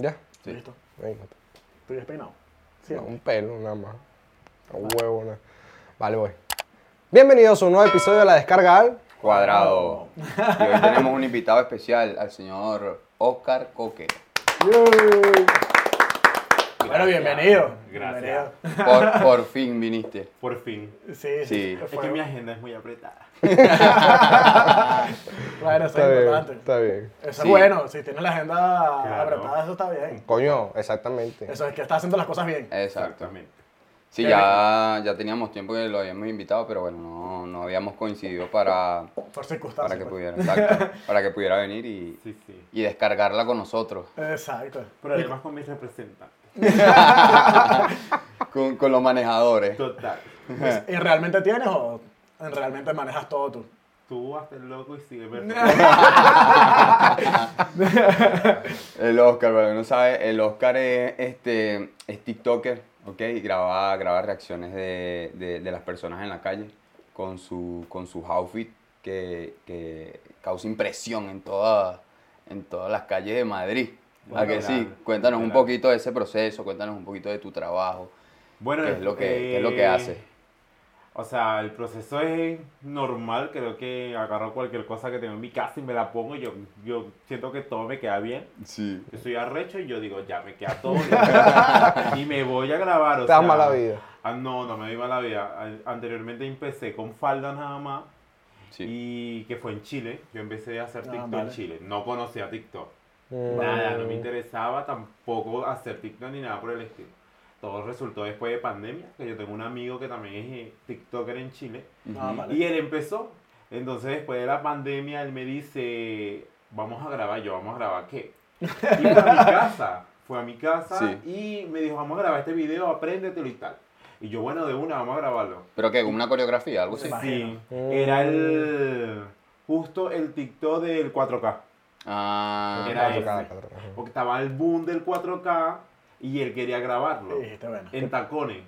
Ya. Listo. Venga. ¿Estoy despeinado? Sí. No, un pelo nada más. Un huevo nada. Vale, voy. Bienvenidos a un nuevo episodio de La Descarga al... Cuadrado. Y hoy tenemos un invitado especial, al señor Oscar Coque. Bueno, bienvenido. Gracias. Bienvenido. Por, por fin viniste. Por fin. Sí, Sí. Es fue- que mi agenda es muy apretada. Bueno, eso Está es bien, importante. está bien. Eso Sí. es bueno. Si tienes la agenda Claro. apretada, eso está bien. Coño, exactamente. Eso es que estás haciendo las cosas bien. Exactamente. Sí, ya, ya teníamos tiempo que lo habíamos invitado, pero bueno, no, no habíamos coincidido para, Por circunstancias. para que pues. pudiera, exacto, para que pudiera venir y, Sí, sí. y descargarla con nosotros, Exacto. Pero además con mis representantes. con, con los manejadores. Total. ¿Y realmente tienes o realmente manejas todo tú? Tú haces el loco y sigue El Oscar, para no sabe, el Oscar es, este, es TikToker, ¿ok? Y graba, graba reacciones de, de, de las personas en la calle con, su, con sus outfits que, que causa impresión en, toda, en todas las calles de Madrid. ¿A que sí? Cuéntanos un poquito de ese proceso, cuéntanos un poquito de tu trabajo, Bueno, qué es lo que, qué es lo que eh, haces. O sea, el proceso es normal. Creo que agarro cualquier cosa que tengo en mi casa y me la pongo. y Yo, yo siento que todo me queda bien. Sí. Yo soy arrecho y yo digo, ya me queda todo. ya. y me voy a grabar. O Te sea, mala vida. ah, no, no me doy mala vida. Anteriormente empecé con falda nada más. Sí. Y que fue en Chile. Yo empecé a hacer Ah, TikTok vale. en Chile. No conocía TikTok. Mm. Nada, no me interesaba tampoco hacer TikTok ni nada por el estilo. Todo resultó después de pandemia, que yo tengo un amigo que también es eh, TikToker en Chile. Ah, vale. Y él empezó. Entonces después de la pandemia él me dice, vamos a grabar. Yo, ¿vamos a grabar qué? Y fue a mi casa. Fue a mi casa Sí. y me dijo, vamos a grabar este video, apréndetelo y tal. Y yo, bueno, de una, vamos a grabarlo. ¿Pero qué? ¿Una coreografía? ¿Algo así? Sí. Sí, era el justo el TikTok del 4K. Ah, Era Cuatro K, ese. cuatro K, ajá. Porque estaba el boom del 4K y él quería grabarlo Y dijiste, bueno. en tacones.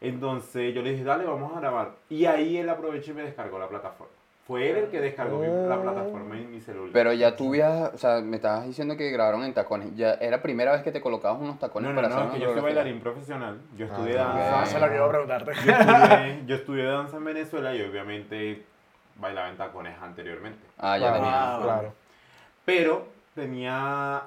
Entonces yo le dije, dale, vamos a grabar. Y ahí él aprovechó y me descargó la plataforma. Fue él el que descargó mi- la plataforma en mi celular. Pero ya tú viajas, o sea, me estabas diciendo que grabaron en tacones. ¿Ya era primera vez que te colocabas unos tacones no, no, para no, hacer es que una yo soy bailarín profesional. Yo estudié Ah, danza. Eso es lo que iba a preguntarte. Yo estudié, yo estudié danza en Venezuela y obviamente bailaba en tacones anteriormente. Ah, ya Claro, tenía. Ah, claro. Pero tenía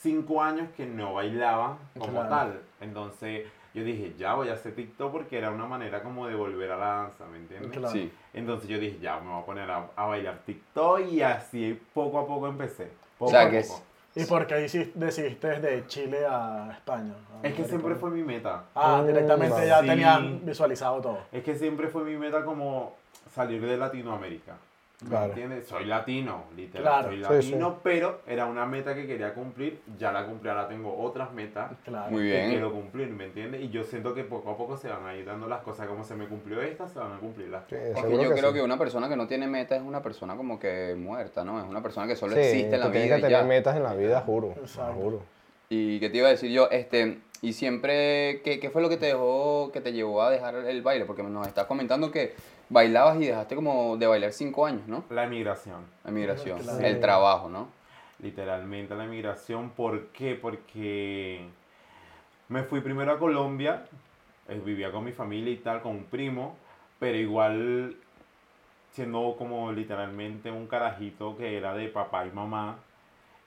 cinco años que no bailaba como Claro. tal. Entonces yo dije, ya voy a hacer TikTok porque era una manera como de volver a la danza, ¿me entiendes? Claro. Sí. Entonces yo dije, ya me voy a poner a, a bailar TikTok y así poco a poco empecé. Poco O sea, a que poco. ¿Y por qué decidiste de Chile a España? a Es que siempre fue mi meta. Ah, directamente Mm, ya sí. tenían visualizado todo. Es que siempre fue mi meta como salir de Latinoamérica. ¿Me Claro. entiendes? Soy latino, literal. Claro. Soy latino, sí. pero era una meta que quería cumplir. Ya la cumplí, ahora tengo otras metas Claro. Muy que bien. quiero cumplir, ¿me entiendes? Y yo siento que poco a poco se van a ir dando las cosas como se me cumplió esta, se van a cumplir las Sí, Porque seguro yo que creo sí. que una persona que no tiene meta es una persona como que muerta, ¿no? Es una persona que solo Sí, existe en la vida que tener ya. metas en la vida, juro. Exacto. Juro. Y qué te iba a decir yo, este, y siempre, ¿qué, qué fue lo que te dejó, que te llevó a dejar el baile? Porque nos estás comentando que bailabas y dejaste como de bailar cinco años, ¿no? La emigración. La migración, Claro. el trabajo, ¿no? Literalmente la emigración. ¿Por qué? Porque me fui primero a Colombia, eh, vivía con mi familia y tal, con un primo, pero igual siendo como literalmente un carajito que era de papá y mamá,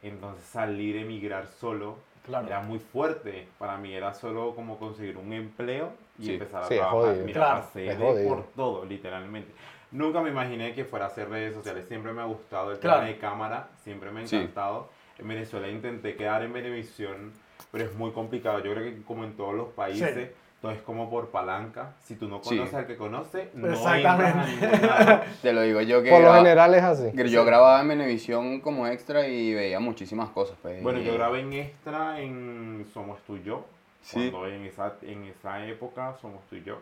entonces salir, emigrar solo, Claro. era muy fuerte. Para mí era solo como conseguir un empleo y Sí. empezar a Sí, trabajar. jodido. Mira, Claro. pasé de por todo, literalmente. Nunca me imaginé que fuera a hacer redes sociales. Siempre me ha gustado el Claro. tema de cámara, siempre me ha Sí. encantado. En Venezuela intenté quedar en Venevisión pero es muy complicado. Yo creo que como en todos los países, Sí. todo es como por palanca. Si tú no Sí. conoces al que conoce, no Exactamente. a. Te lo digo yo que Por lo graba- general es así. que yo grababa en Venevisión como extra y veía muchísimas cosas. Pues, Bueno, yo grabé en extra en Somos tú y yo. Sí. Cuando en esa, en esa época Somos tú y yo.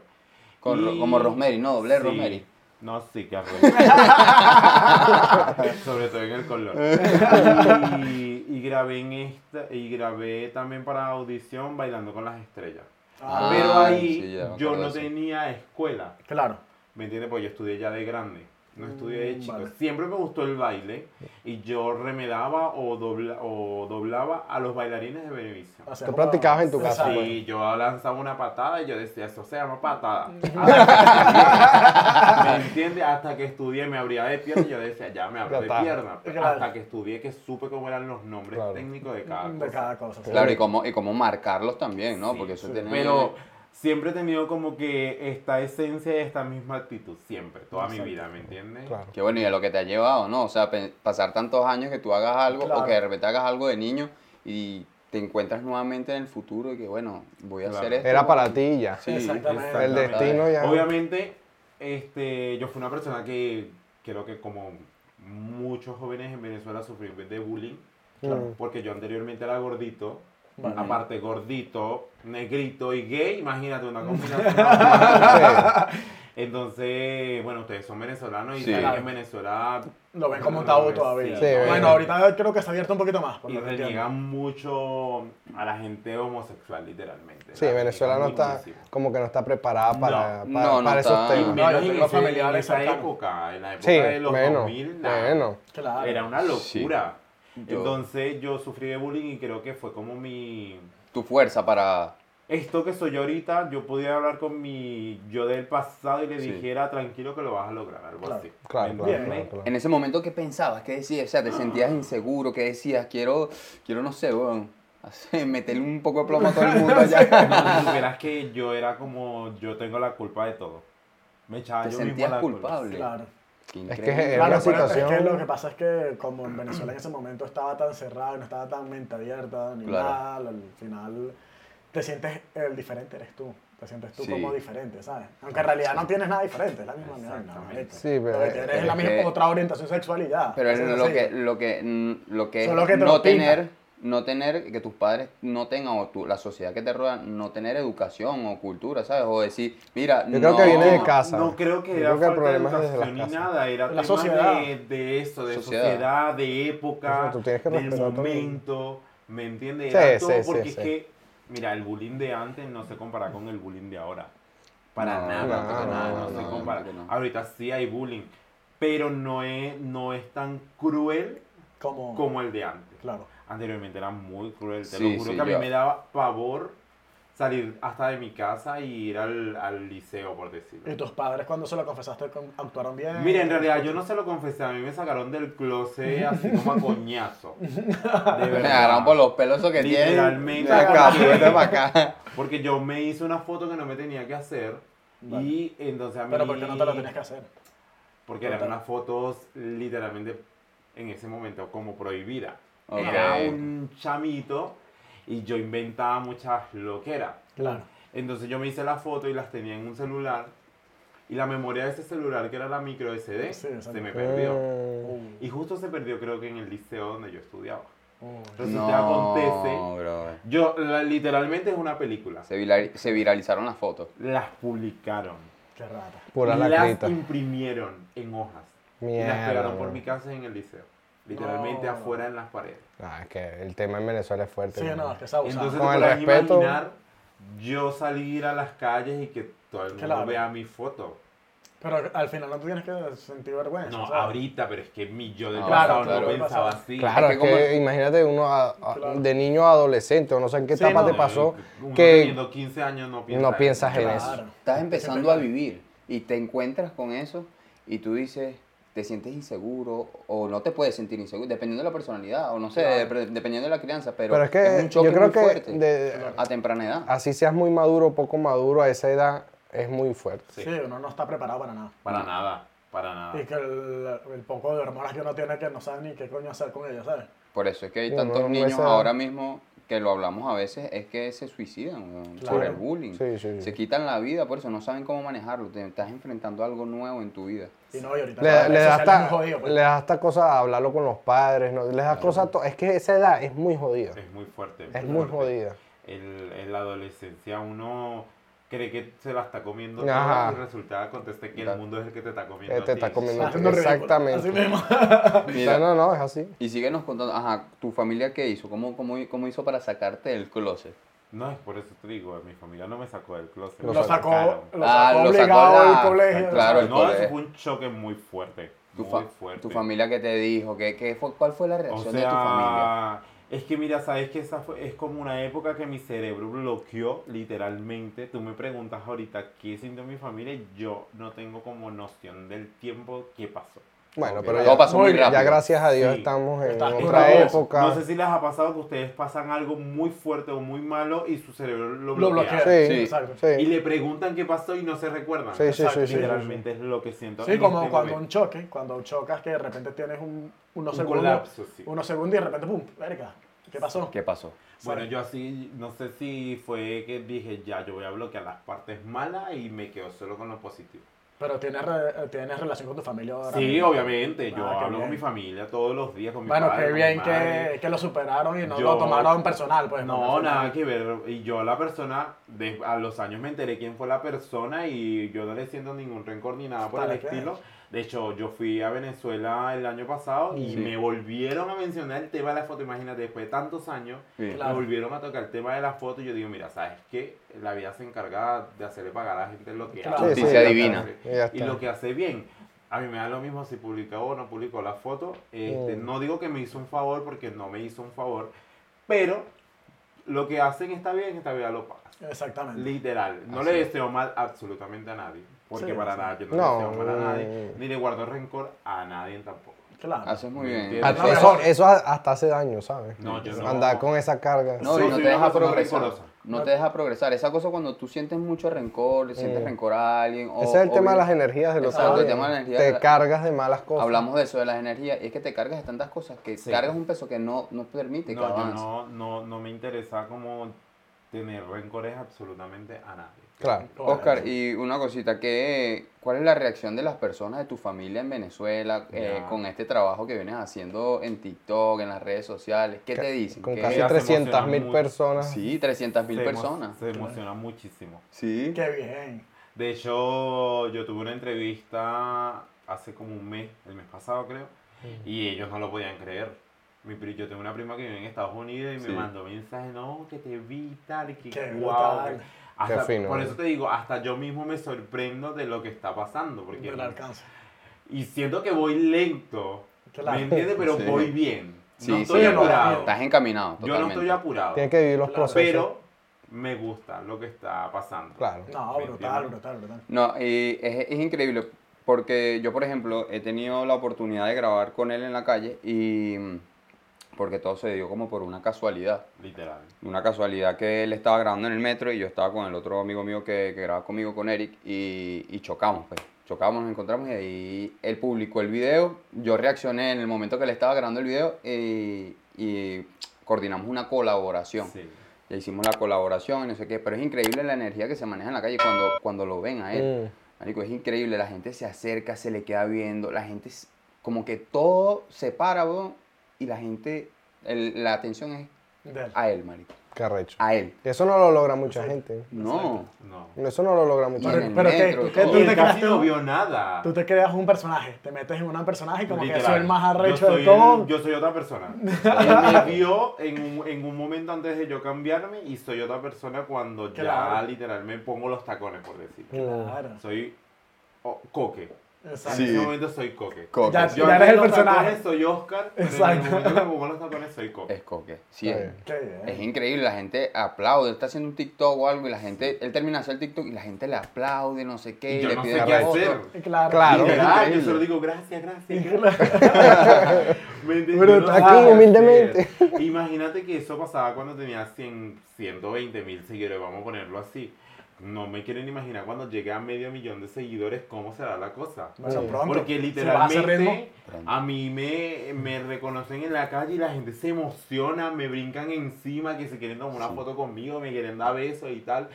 con Ro- Y- como Rosemary, ¿no? Doble Sí. Rosemary. No, sí, que. Sobre todo en el color. Y, y grabé en esta, y grabé también para audición Bailando con las Estrellas. Ah, Pero Ah, ahí sí, ya me yo no tenía escuela. Claro. ¿Me entiendes? Pues yo estudié ya de grande. No estudié de Mm, chico. vale. Siempre me gustó el baile y yo remedaba o, dobla- o doblaba a los bailarines de Venevisión. O sea, Tú practicabas en tu casa, pues. Sí, yo lanzaba una patada y yo decía, eso se llama patada. Estudié, ¿Me entiendes? Hasta que estudié me abría de pierna y yo decía, ya me abro de pierna. Claro. Hasta que estudié que supe cómo eran los nombres Claro. técnicos de cada cosa. De cada cosa. sí. Claro, y cómo, y cómo marcarlos también, ¿no? Sí, Porque eso sí. tiene... Pero siempre he tenido como que esta esencia y esta misma actitud, siempre, toda mi vida, ¿me entiendes? Claro. Qué bueno, y a lo que te ha llevado, ¿no? O sea, pasar tantos años que tú hagas algo Claro. o que de repente hagas algo de niño y te encuentras nuevamente en el futuro y que, bueno, voy a Claro. hacer esto. Era para ti ya. Sí, Exactamente. El destino ya. Obviamente, este, yo fui una persona que creo que como muchos jóvenes en Venezuela sufrí de bullying, Mm. porque yo anteriormente era gordito, Vale. aparte gordito, negrito y gay, imagínate una combinación. Entonces, bueno, ustedes son venezolanos y Sí. saben que en Venezuela Lo ven como un tabú todavía. Sí, bueno, ahorita creo que se ha abierto un poquito más. Por y reniegan mucho a la gente homosexual, literalmente. Sí, La Venezuela no está, muchísimo. como que no está preparada para, No, para, no, no para esos está. Y temas. No, yo menos en, ese- en familiares esa cercanos. época, en la época Sí, de los menos, 2000, nada. menos. Claro. Era una locura. Yo- Entonces yo sufrí de bullying y creo que fue como mi... Tu fuerza para... Esto que soy yo ahorita, yo podía hablar con mi yo del pasado y le Sí. dijera, tranquilo que lo vas a lograr, algo Claro. así. Claro, ¿Me claro. En ese momento, ¿qué pensabas? ¿Qué decías? O sea, te sentías inseguro, ¿qué decías? Quiero, quiero no sé, bueno, meterle un poco de plomo a todo el mundo allá. No, si supieras que yo era como, yo tengo la culpa de todo. Me echaba Te yo mismo sentías la culpa. culpable. Claro. Es que Claro, pero es situación- que lo que pasa es que como en Venezuela en ese momento estaba tan cerrado, no estaba tan mente abierta ni Claro. nada, al final te sientes el diferente, eres tú. Te sientes tú Sí. como diferente, ¿sabes? Aunque en realidad no tienes nada diferente, es la misma mierda. Sí, pero- Lo que tienes es la misma que- otra orientación sexual y ya. Pero es lo que, lo que, lo que, es Solo que no lo tener, no tener, que tus padres no tengan, o tu- la sociedad que te rodea, no tener educación o cultura, ¿sabes? O decir, mira, Yo creo no, que viene de No, casa. No creo que era creo que el falta problema es de desde las educación ni nada, era La sociedad. De, de eso, de Sociedad. sociedad, de época, tú tienes que del momento, ¿me entiendes? Sí, Era sí, todo sí, porque sí. es que, mira, el bullying de antes no se compara con el bullying de ahora. Para No, nada, no, para no, nada, no, no, no, se no, compara. Ahorita sí hay bullying, pero no es, no es tan cruel Como, como el de antes. Claro. Anteriormente era muy cruel, te Sí, lo juro sí, que a mí yo- me daba pavor salir hasta de mi casa y ir al, al liceo, por decirlo. ¿Y tus padres cuando se lo confesaste con- actuaron bien? Mira, en realidad yo no se lo confesé, a mí me sacaron del closet así como a coñazo. De Me verdad. agarraron por los pelos eso que tienen. Literalmente, De acá, porque- vete para acá. Porque yo me hice una foto que no me tenía que hacer Vale. y entonces a mí... Pero ¿por qué no te lo tenías que hacer? Porque eran unas fotos literalmente en ese momento como prohibidas. Ok. Era un chamito y yo inventaba muchas loqueras. Claro. Entonces yo me hice la foto y las tenía en un celular y la memoria de ese celular, que era la micro SD, Sí, se me perdió. Y justo se perdió creo que en el liceo donde yo estudiaba. Oh. Resulta No, que acontece, brother. yo la- literalmente es una película. Se, se viralizaron las fotos. Las publicaron. Qué rata. Pura y las lacrita. imprimieron en hojas. y las Mierda. pegaron por mi casa en el liceo. Literalmente No. afuera en las paredes. Ah, es que el tema en Venezuela es fuerte. Sí, ¿no? es que es abusado. Entonces Con te el respeto- imaginar yo salir a las calles y que todo el mundo Claro. vea mi foto. Pero al final no te tienes que sentir vergüenza. No, ¿sabes? ahorita, pero es que mi yo del Ah, pasado claro, no claro. pensaba así. Claro, Es es que que, como- imagínate uno a- a- Claro. de niño a adolescente, o no sé en qué Sí, etapa no, te pasó, Uno que teniendo 15 años no piensa no piensas en Claro. eso. Estás empezando a vivir y te encuentras con eso y tú dices, te sientes inseguro o no te puedes sentir inseguro, dependiendo de la personalidad o no sé, Claro. dependiendo de la crianza, pero, Pero es que un choque yo creo muy que fuerte de- a temprana edad. así seas muy maduro o poco maduro a esa edad, es muy fuerte. Sí. Sí, uno no está preparado para nada. Para nada, para nada. Y que el, el poco de hormonas que uno tiene que no sabe ni qué coño hacer con ellas, ¿sabes? Por eso es que hay tantos no niños ahora mismo que lo hablamos a veces, es que se suicidan Claro. por el bullying. Sí, sí, sí. Se quitan la vida, por eso no saben cómo manejarlo. Te estás enfrentando algo nuevo en tu vida. Y no, y ahorita Le, las le da hasta, jodido, pues. le da hasta cosa hablarlo con los padres, ¿no? Les da cosa, to- es que esa edad es muy jodida. Es muy fuerte. Es muy fuerte. jodida. El- en la adolescencia uno cree que se la está comiendo Ajá. todo y resulta acontece que el mundo es el que te está comiendo. Eh, a te ti. está comiendo. Exactamente. Así mismo. Mira, No, no, no, es así. y síguenos contando, ajá, ¿tu familia qué hizo? ¿Cómo, cómo, cómo hizo para sacarte del closet? No, es por eso te digo, mi familia no me sacó del closet. Lo sacó, Ah, sacó lo sacó obligado la- del colegio. claro, el no, eso fue un choque muy fuerte. Tu, muy fa- fuerte. tu familia qué te dijo? ¿Qué, qué fue, ¿Cuál fue la O reacción de tu familia? Es que mira, sabes que esa fue, es como una época que mi cerebro bloqueó literalmente. Tú me preguntas ahorita qué sintió mi familia y yo no tengo como noción del tiempo que pasó. Bueno, pero ya, pasó muy bien, ya rápido. gracias a Dios Sí. estamos en Está- otra no, época. No sé si les ha pasado que ustedes pasan algo muy fuerte o muy malo y su cerebro lo Lo bloquea. bloquea. Sí. Sí. Exacto. Sí. Y le preguntan qué pasó y no se recuerdan. Sí, sí, sí, Exacto, sí, Literalmente es lo que siento. Sí, como este cuando un choque, cuando chocas que de repente tienes un, unos Un segundos, colapso, sí. unos segundos y de repente, pum, verga, ¿qué pasó? ¿Qué pasó? Bueno, yo así, no sé si fue que dije, ya, yo voy a bloquear las partes malas y me quedo solo con lo positivo. Pero tienes, re- tienes relación con tu familia ahora. Sí, mismo? obviamente, yo Ah, qué hablo con bien. mi familia todos los días, con mi Bueno, padre, qué con mi bien madre. que, que lo superaron y no Yo- lo tomaron personal, pues. No, nada que ver. Y yo la persona, de- a los años me enteré quién fue la persona y yo no le siento ningún rencor ni nada por el Para qué. De hecho, yo fui a Venezuela el año pasado y Sí. me volvieron a mencionar el tema de la foto. Imagínate, después de tantos años, Sí. Claro. me volvieron a tocar el tema de la foto y yo digo, mira, ¿sabes qué? La vida se encarga de hacerle pagar a la gente lo que Claro. hace. Justicia sí. divina. Y lo que hace bien. A mí me da lo mismo si publicó o no publicó la foto. Este, Mm. No digo que me hizo un favor porque no me hizo un favor, pero lo que hacen está bien, esta vida lo paga. Exactamente. Literal. No Así le es. deseo mal absolutamente a nadie. Porque Sí, para sí. nada, yo no, No, le deseo mal a nadie. Ni le guardo rencor a nadie tampoco. Claro. Haces muy ¿Me bien. Eso, hasta hace daño, ¿sabes? No, yo no. Andar con esa carga. No, Sí, y no te deja progresar. rencorosa. No te deja progresar. Esa cosa cuando tú sientes mucho rencor, le sientes Mm. rencor a alguien. O, Ese es el o tema de las energías del otro Exacto, el tema de las energías Te de la- cargas de malas cosas. Hablamos de eso, de las energías. Y es que te cargas de tantas cosas que Sí. cargas un peso que no, no permite que No, yo avance. no, no, no me interesa como tener rencores absolutamente a nadie. Claro. Oscar, y una cosita, ¿qué, ¿cuál es la reacción de las personas de tu familia en Venezuela eh, con este trabajo que vienes haciendo en TikTok, en las redes sociales? ¿Qué te dicen? Con ¿Qué- casi Mira, se 300 mil emocionan personas. Sí, 300 mil personas. Se emociona muchísimo. Sí. Qué bien. De hecho, yo tuve una entrevista hace como un mes, el mes pasado creo, y ellos no lo podían creer. Mi yo tengo una prima que vive en Estados Unidos y Sí. me mandó mensajes, no, que te vi y tal, y que Qué guau. brutal. Hasta- fino, por ¿no? eso te digo, hasta yo mismo me sorprendo de lo que está pasando. Porque, Del alcance. y siento que voy lento, Claro. ¿me entiendes? Pero Sí. voy bien. Sí, no estoy no, apurado. Estás encaminado, Yo no estoy apurado. Tienes que vivir los Claro. procesos. Pero me gusta lo que está pasando. Claro. No, ¿Me brutal, brutal, brutal. No, y es, es increíble porque yo, por ejemplo, he tenido la oportunidad de grabar con él en la calle y porque todo se dio como por una casualidad. Literal. Una casualidad que él estaba grabando en el metro y yo estaba con el otro amigo mío que, que graba conmigo, con Eric, y, y chocamos, pues. Chocamos, nos encontramos y ahí él publicó el video. Yo reaccioné en el momento que él estaba grabando el video y, y coordinamos una colaboración. Sí. Ya hicimos la colaboración y no sé qué, pero es increíble la energía que se maneja en la calle cuando, cuando lo ven a él. Mm. Marico, es increíble, la gente se acerca, se le queda viendo, la gente, es- como que todo se para, weón, y la gente, el- la atención es De él. a él, marico, Qué arrecho. a él. Eso no lo logra mucha gente. No, No. Eso no lo logra mucha Pero, gente. pero metro, ¿Tú, te creaste no vio nada. Tú te creas un personaje, te metes en un personaje y como que soy el más arrecho de el- todo. yo soy otra persona. Él me vio en un, en un momento antes de yo cambiarme y soy otra persona cuando ya Claro. literal me pongo los tacones, por decir. Mm. Claro. Soy oh, coque. Exacto. En ese momento soy coque. Coque, Ya- sí. Yo ya eres el de los personaje. soy Oscar, pero en el Exacto. momento que me pongo los tacones soy coque. es coque, sí, Está es, bien. Qué bien. es increíble, la gente aplaude, él está haciendo un TikTok o algo y la gente, él termina de hacer el TikTok y la gente le aplaude, no sé qué, Y y, yo le no pide sé qué hacer. Claro. Claro. Yo solo digo gracias, gracias. Pero sé aquí, humildemente. Imagínate que eso pasaba cuando tenía 100, 120 mil seguidores, vamos a ponerlo así. No me quieren imaginar cuando llegue a medio millón de seguidores cómo será la cosa. Bueno, Sí. pronto. Porque a literalmente a mí me, me reconocen en la calle y la gente se emociona, me brincan encima, que se quieren tomar una foto conmigo, me quieren dar besos y tal.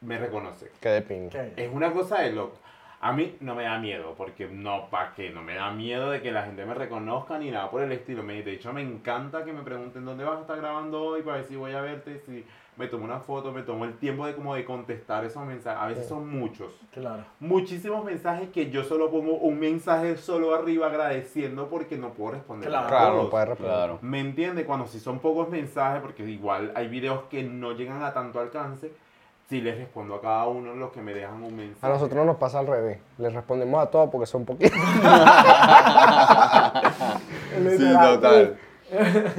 Me reconocen. Que de pinga. ¿qué? Es una cosa de loco. A mí no me da miedo, porque no, ¿para qué? No me da miedo de que la gente me reconozca ni nada por el estilo. Me, de hecho, me encanta que me pregunten dónde vas a estar grabando hoy para ver si voy a verte, si me tomo una foto, me tomo el tiempo de como de contestar esos mensajes. A veces son muchos. Claro. Muchísimos mensajes que yo solo pongo un mensaje solo arriba agradeciendo porque no puedo responder Claro. a Claro, todos. responder. Claro. ¿Me entiende? Cuando si son pocos mensajes, porque igual hay videos que no llegan a tanto alcance, sí les respondo a cada uno los que me dejan un mensaje. A nosotros nos pasa al revés. Les respondemos a todos porque son poquitos. Sí, total.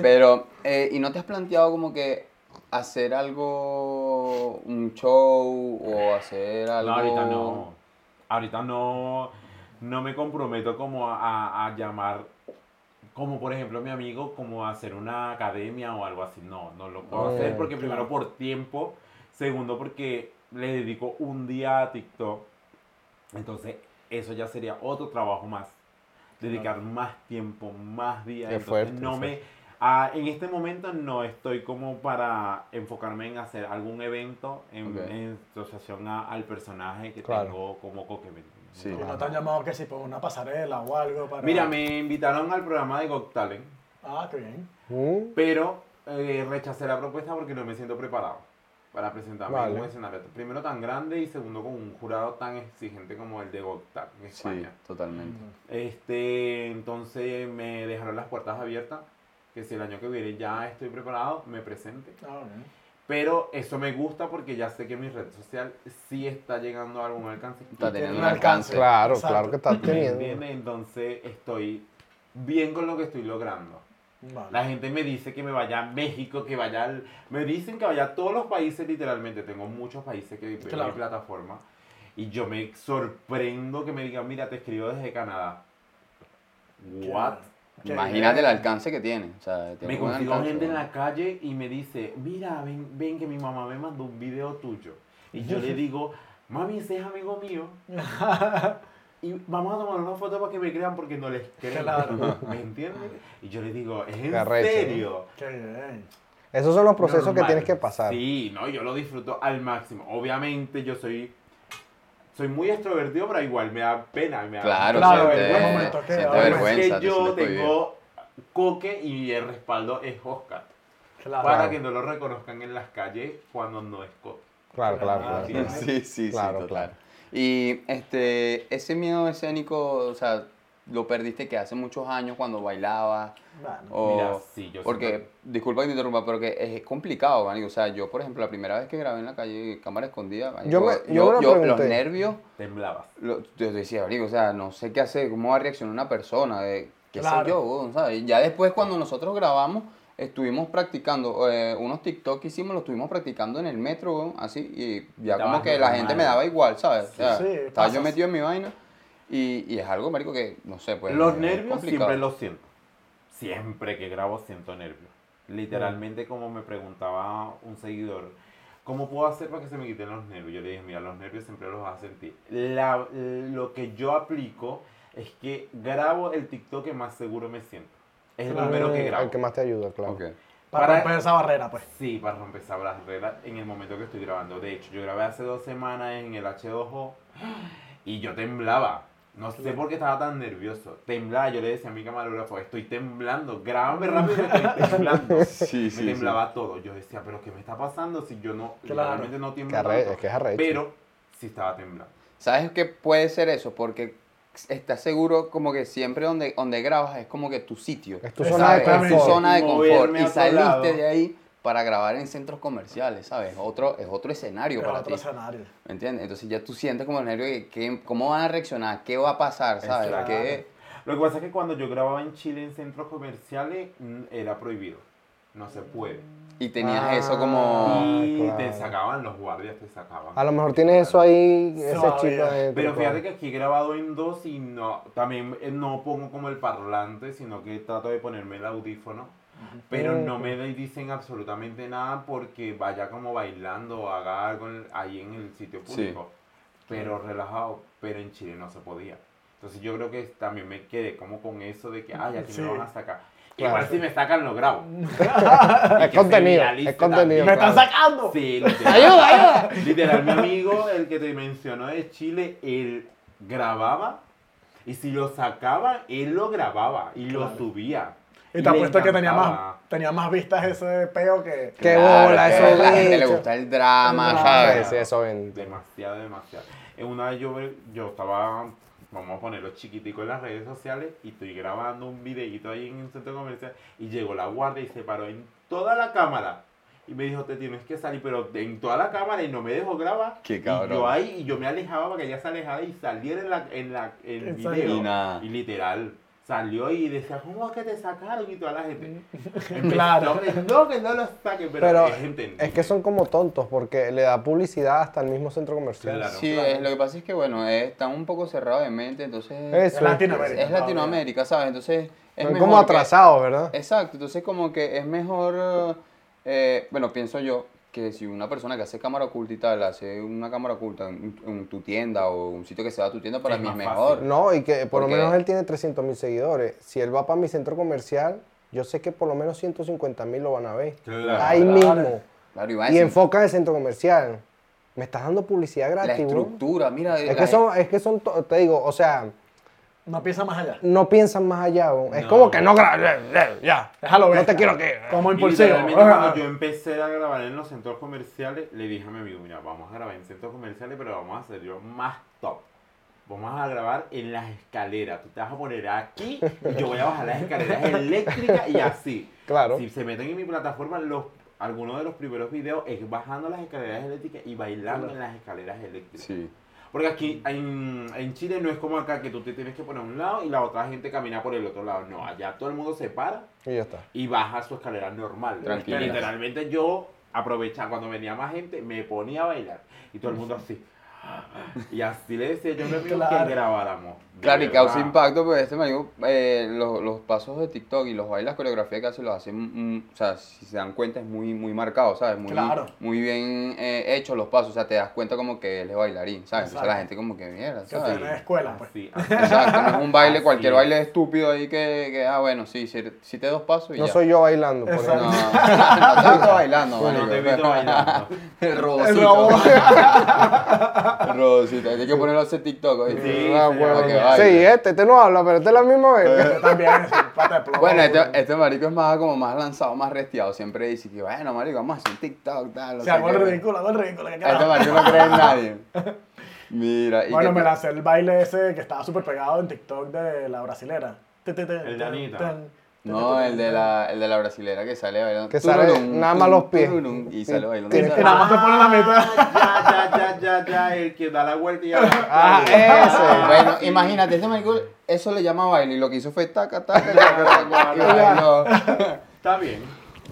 Pero, eh, ¿y no te has planteado como que hacer algo, un show o hacer algo? No, ahorita no. Ahorita no, no me comprometo como a, a- a llamar, como por ejemplo mi amigo, como a hacer una academia o algo así. No, no lo puedo hacer porque claro. primero por tiempo, segundo porque le dedico un día a TikTok. Entonces eso ya sería otro trabajo más. Dedicar más tiempo, más días. Qué Entonces, fuerte, no me, ah, en este momento no estoy como para enfocarme en hacer algún evento en, Ok. en asociación a- al personaje que Claro. tengo como coque. ¿me entiendes? Sí. No. te han llamado que si por una pasarela o algo para... Mira, me invitaron al programa de Got Talent, Ah, qué bien. Mm, pero eh, rechacé la propuesta porque no me siento preparado para presentarme Vale. en un escenario primero tan grande y segundo con un jurado tan exigente como el de Got Talent en Sí, España. totalmente. Este, entonces me dejaron las puertas abiertas, que si el año que viene ya estoy preparado, me presente. Ah, bien. Pero eso me gusta porque ya sé que mi red social sí está llegando a algún alcance. Está teniendo un alcance. claro, Exacto. claro que estás ¿Me teniendo. Entonces estoy bien con lo que estoy logrando. Vale. La gente me dice que me vaya a México, que vaya al... Me dicen que vaya a todos los países literalmente. Tengo muchos países que Claro. mi plataforma. Y yo me sorprendo que me digan, mira, te escribo desde Canadá. What? Qué Imagínate el alcance que tiene. O sea, tiene Me consigo alcance, gente en la calle y me dice, mira, ven, ven que mi mamá me mandó un video tuyo. Y yo le digo, mami, ese es amigo mío. Y vamos a tomar una foto para que me crean porque no les creo. Claro. ¿Me entiendes? Y yo le digo, ¿es en Qué arrecho, serio? Qué bien. Esos son los procesos que tienes que pasar. Sí, no, yo lo disfruto al máximo. Obviamente yo soy soy muy extrovertido, pero igual me da pena, me da Claro, Claro, siente, siente es vergüenza. es te que yo tengo coque y el respaldo es Oscar. Claro. Para que no lo reconozcan en las calles cuando no es coque. Claro, claro, claro. sí. Sí, sí, Claro, sí, total. claro. Y este, ese miedo escénico, o sea, lo perdiste que hace muchos años cuando bailabas. Bueno, O, Mira, sí, yo porque, siempre- disculpa que te interrumpa, pero que es complicado, manico. O sea, yo, por ejemplo, la primera vez que grabé en la calle, cámara escondida, manico, Yo me- yo me lo los nervios, Temblabas. lo- yo decía, marico, o sea, no sé qué hacer, cómo va a reaccionar una persona, de, qué Claro. sé yo, ¿sabes? Ya después cuando nosotros grabamos, estuvimos practicando, eh, unos TikTok que hicimos, los estuvimos practicando en el metro, así, y ya Estabas como que la gente me normal. daba igual, ¿sabes? O sea, Sí, estaba yo pasas. metido en mi vaina, y, y es algo, marico, que, no sé, pues... los es nervios complicado. siempre los siento. Siempre que grabo siento nervios. Literalmente como me preguntaba un seguidor, ¿cómo puedo hacer para que se me quiten los nervios? Yo le dije, mira, los nervios siempre los vas a sentir. La- lo que yo aplico es que grabo el TikTok que más seguro me siento. Es el primero que grabo. El que más te ayuda, claro. Ok. para, para- romper esa barrera, pues. Sí, para romper esa barrera en el momento que estoy grabando. De hecho, yo grabé hace dos semanas en el H2O y yo temblaba. No sé por qué estaba tan nervioso. Temblaba, yo le decía a mi camarógrafo, estoy temblando, grábame rápido estoy temblando. Sí, me sí, temblaba todo. Yo decía, pero ¿qué me está pasando si yo no, Claro. realmente no tiemblo tanto? es que es arrecho. Pero sí estaba temblando. ¿Sabes qué puede ser eso? Porque estás seguro como que siempre donde, donde grabas es como que tu sitio. Es tu zona de ¿sabes? Es tu confort. zona de Y confort. Y saliste lado. de ahí para grabar en centros comerciales, ¿sabes? Otro, es otro escenario Pero para otro ti. escenario. ¿Me entiendes? Entonces ya tú sientes como el nervio de que, cómo van a reaccionar, qué va a pasar, ¿sabes? Exacto. ¿Qué- Lo que pasa es que cuando yo grababa en Chile en centros comerciales mm, era prohibido. No se puede. y tenías Ah. eso como... y claro. te sacaban los guardias, te sacaban. A lo mejor tienes eso ahí, ese chip adentro, Pero fíjate que aquí he grabado en dos y no, también eh, no pongo como el parlante, sino que trato de ponerme el audífono Pero no me dicen absolutamente nada porque vaya como bailando o haga algo en- ahí en el sitio Sí. público. Pero relajado, pero en Chile no se podía. Entonces yo creo que también me quedé como con eso de que, ay, aquí Sí. me van a sacar. Claro. Igual si me sacan lo grabo. Es contenido, es contenido. ¡Me están sacando! Sí, literal. ¡Ayuda, ayuda! Literal, mi amigo, el que te mencionó de Chile, él grababa y si lo sacaba, él lo grababa y lo subía. Y te apuesto que tenía más, tenía más vistas ese peo que... Qué Claro, bola, que eso a la gente le gusta el drama, drama. ¿sabes? Sí, sí, eso. Demasiado, demasiado. En una vez yo, yo estaba, vamos a ponerlo chiquitico en las redes sociales y estoy grabando un videito ahí en un centro comercial y llegó la guardia y se paró en toda la cámara. Y me dijo, te tienes que salir, pero en toda la cámara y no me dejó grabar. Qué Y cabrón. yo ahí, y yo me alejaba para que ella se alejara y saliera en, la, en, la, en el video. Y nada. Y literal, salió y decía, ¿cómo es que te sacaron? Y toda la gente. Claro. Empezó, No, que no lo saquen, pero, Pero es entendible. es que son como tontos porque le da publicidad hasta el mismo centro comercial. Claro. Sí, es- lo que pasa es que, bueno, eh, están un poco cerrados de mente, entonces... Eso Es Latinoamérica. Es Latinoamérica, ¿sabes? Entonces es Son mejor como que- atrasados, ¿verdad? Exacto, entonces como que es mejor, eh, bueno, pienso yo, que si una persona que hace cámara oculta y tal, hace una cámara oculta en, en tu tienda o un sitio que sea tu tienda, para Es mí es mejor. fácil. No, y que por lo menos él tiene 300 mil seguidores. Si él va para mi centro comercial, yo sé que por lo menos 150 mil lo van a ver. Claro. Ahí Claro. mismo. Claro, y a Y enfoca en el centro comercial. Me estás dando publicidad la gratis, bro. estructura, mira, Es la- que son, es que son, te digo, o sea, No piensa más allá. no piensan más allá. Es No. como que no gra- ya. Déjalo ver. No te quiero que. Como impulsivo. literalmente cuando yo empecé a grabar en los centros comerciales, le dije a mi amigo, mira, vamos a grabar en centros comerciales, pero vamos a hacerlo más top. Vamos a grabar en las escaleras. Tú te vas a poner aquí y yo voy a bajar las escaleras eléctricas y así. Claro. Si se meten en mi plataforma, los, algunos de los primeros videos es bajando las escaleras eléctricas y bailando en las escaleras eléctricas. Sí. Porque aquí en, en Chile no es como acá que tú te tienes que poner a un lado y la otra gente camina por el otro lado. No, allá todo el mundo se para Y ya está. y baja su escalera normal. Tranquila. Literalmente yo aprovechaba cuando venía más gente, me ponía a bailar y todo el mundo así. Y así le decía yo amigo Claro. que grabáramos. Claro, y causa impacto, pues este marico, eh, los, los pasos de TikTok y los bailes, las coreografías que hace, los hace, mm, o sea, si se dan cuenta es muy, muy marcado, ¿sabes? Muy, Claro. muy bien eh, hechos los pasos, o sea, te das cuenta como que él es bailarín, ¿sabes? Entonces Exacto. la gente como que mierda, Que ¿sabes? tiene escuela, pues. Así, así. Exacto, no es un baile, Así cualquier es. baile estúpido ahí que, que, ah, bueno, sí, si, si te dos pasos y No ya. soy yo bailando, por. No, ejemplo. no te he visto bailando, No te bailando. El robocito. El robocito, hay que ponerlo a hacer TikTok, ¿oíste? Sí, Ah, sí, Sí, este, este no habla, pero este es la misma vez. Yo también, es un pata de plomo. Bueno, este, este marico es más como más lanzado, más restiado. Siempre dice que, bueno, marico, vamos a hacer un TikTok, tal. no Se sé hago el ridículo, hago el ridículo. ¿qué Este marico no cree en nadie. Mira, y Bueno, me lancé el baile ese que estaba súper pegado en TikTok de la brasilera. El de Anita. No, el de la, el de la brasilera que sale bailando. Que sale nada más los pies. Y sale bailando. Nada más te pone la mitad. Ah, ya, ya, el que da la vuelta y ya. Ah, ese. Bueno, imagínate, este marico, eso le llama baile y lo que hizo fue taca, taca, taca, taca, y bailó. Está bien.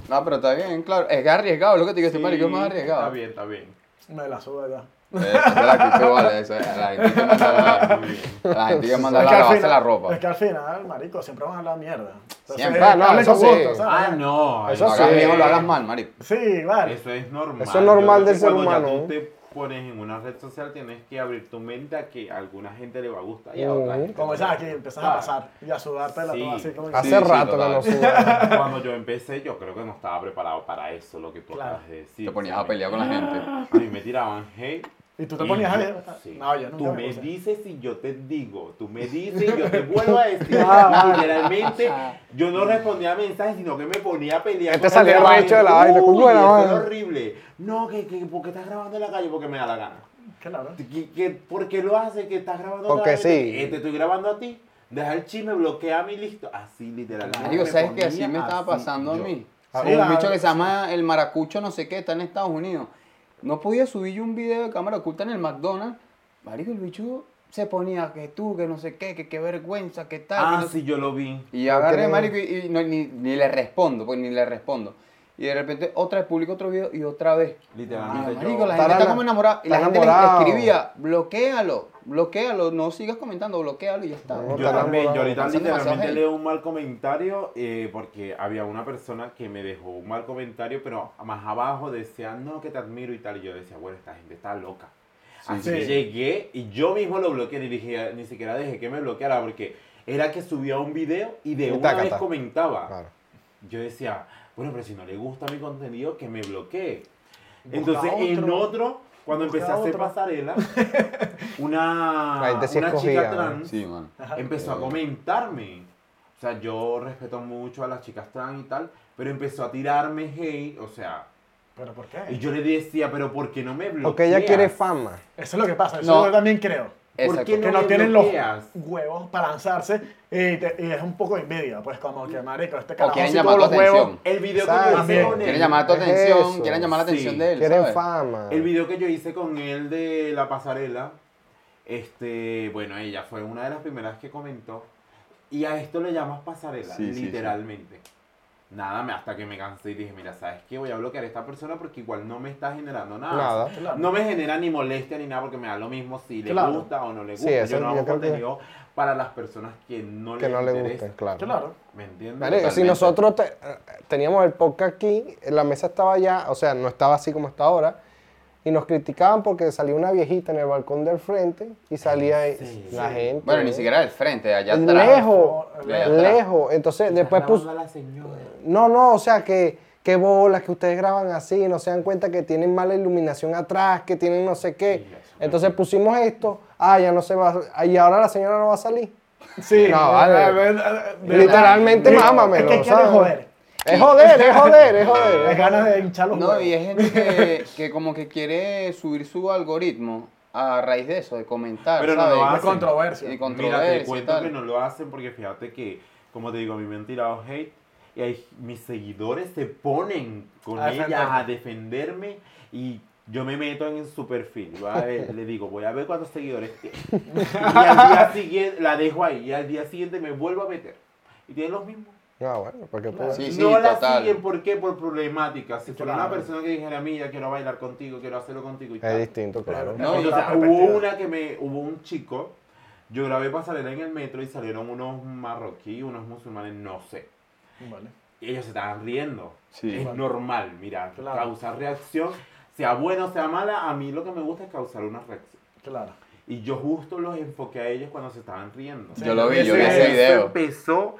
No, pero está bien, claro. Es arriesgado, lo que te digo, este marico es más arriesgado. Está bien, está bien. Me la subo ya. Eh, esa es la actitud, vale, eso es. La gente que manda la, la, gente que manda Es la que final- la ropa. Es que al final, marico, siempre van a hablar mierda. Entonces, Siempre. Ah, no, eso sí. Ah, no. Eso No hagas sí. bien o lo hagas mal, marico. Sí, vale. Eso es normal. Eso es normal del ser humano. tú te pones en una red social, tienes que abrir tu mente a que a alguna gente le va a gustar y a otra gente. Como ya aquí empiezas a pasar y a sudarte la Sí. toda así como que- Hace Sí, sí, rato total. que no subo. Cuando yo empecé, yo creo que no estaba preparado para eso, lo que tú Claro. acabas de decir. Te ponías O sea, a pelear con la gente. A mí me tiraban hate. Y tú te y ponías yo- ahí. sí. No, yo nunca Tú me dices y yo te digo. Tú me dices y yo te vuelvo a decir. Ah, Literalmente, yo no respondía a mensajes, sino que me ponía a pelear. Este salía recho de la vaina, Uy, la vaina. es horrible. No, que, que, ¿por qué estás grabando en la calle? Porque me da la gana. Claro. ¿Qué, qué, por qué lo haces? Que estás grabando Porque otra vez? sí. Eh, te estoy grabando a ti. Deja el chisme, bloquea mi listo. Así, literalmente. ¿sabes qué? Así me estaba pasando a mí. Ah, Con un bicho que se llama el maracucho no sé qué, está en Estados Unidos. No podía subir yo un video de cámara oculta en el McDonald's. Marico, el bicho se ponía que tú, que no sé qué, que qué vergüenza, que tal. que Ah, no- sí, yo lo vi. Y agarré, marico, y, y no- ni, ni le respondo, pues ni le respondo. Y de repente otra vez publica otro video y otra vez. Literalmente Y, yo- marico, la gente está como enamorada. Y la gente le escribía, bloquéalo, bloquéalo, no sigas comentando, bloquealo y ya está. No, Yo también, yo ahorita literalmente leo un mal comentario eh, porque había una persona que me dejó un mal comentario, pero más abajo decía, no, que te admiro y tal. Y yo decía, bueno, esta gente está loca. Así que Sí. llegué y yo mismo lo bloqueé, ni, dije, ni siquiera dejé que me bloqueara porque era que subía un video y de Y una taca, vez taca. comentaba. Claro. Yo decía, bueno, pero si no le gusta mi contenido, que me bloquee. Busca Entonces, en otro. otro, cuando Busca empecé a hacer otro. pasarela, una, una escogía, chica trans Sí, man. empezó a comentarme. O sea, yo respeto mucho a las chicas trans y tal, pero empezó a tirarme hate, o sea, ¿Pero por qué? y yo le decía, pero ¿por qué no me bloqueas? Porque ella quiere fama. Eso es lo que pasa, eso No. yo también creo. ¿Por Exacto. qué Que no, no me tienen los bloqueas? huevos para lanzarse y, te- y es un poco de envidia, pues como que marico, este carajo quieren sí llamar tu los huevos. atención. El video que yo hice con él, Quieren llamar tu atención, quieren llamar la Sí. atención de él. Quieren ¿sabes? fama. el video que yo hice con él de la pasarela, este, bueno, ella fue una de las primeras que comentó, y a esto le llamas pasarela, Sí, sí, sí. Nada, me- hasta que me cansé y dije, mira, ¿sabes qué? Voy a bloquear a esta persona porque igual no me está generando nada. Nada. Claro. No me genera ni molestia ni nada porque me da lo mismo si le Claro. gusta o no le Sí, gusta. eso yo no hago que- contenido para las personas que no Que les no le interesa. gusten, claro. Claro. ¿Me entiendes? Si nosotros te- eh, teníamos el podcast aquí, la mesa estaba ya, o sea, no estaba así como está ahora, y nos criticaban porque salía una viejita en el balcón del frente y salía Sí. la gente. Bueno, ni siquiera del frente, allá atrás. Lejos, De allá atrás. lejos. Entonces, después puso. a la señora. No, no, o sea, que, que bolas, que ustedes graban así, no se dan cuenta que tienen mala iluminación atrás, que tienen no sé qué. Entonces pusimos esto, ah, ya no se va, a- y ahora la señora no va a salir. Sí, No, vale. eh, eh, de Literalmente, mámamelo, Es que joder. Es joder, es joder, es Es joder. ganas de hinchar los No, huevos. y hay gente que, que como que quiere subir su algoritmo a raíz de eso, de comentar, Pero no ¿sabes? lo De hacen. controversia. Y Mira, controversia te y cuento tal. que no lo hacen porque fíjate que, como te digo, a mí me han tirado hate y hay, mis seguidores se ponen con A ella defenderte. a defenderme y yo me meto en su perfil. a ver, le digo, voy a ver cuántos seguidores tiene. Y al día siguiente, la dejo ahí y al día siguiente me vuelvo a meter. Y tienen los mismos. No, bueno, porque tú- Sí, sí, no la total. siguen, ¿por qué? Por problemáticas. Si fuera una Claro. persona que dijera, mira, quiero bailar contigo, quiero hacerlo contigo y es tal. distinto, claro. No, Entonces, hubo una que me, hubo un chico, yo grabé pasarela en el metro y salieron unos marroquíes, unos musulmanes, no sé. Vale. Y ellos se estaban riendo. Sí. Es normal, mira, Claro. causar reacción, sea buena o sea mala, a mí lo que me gusta es causar una reacción. Claro. Y yo justo los enfoqué a ellos cuando se estaban riendo. Yo lo vi, yo vi ese eso video. empezó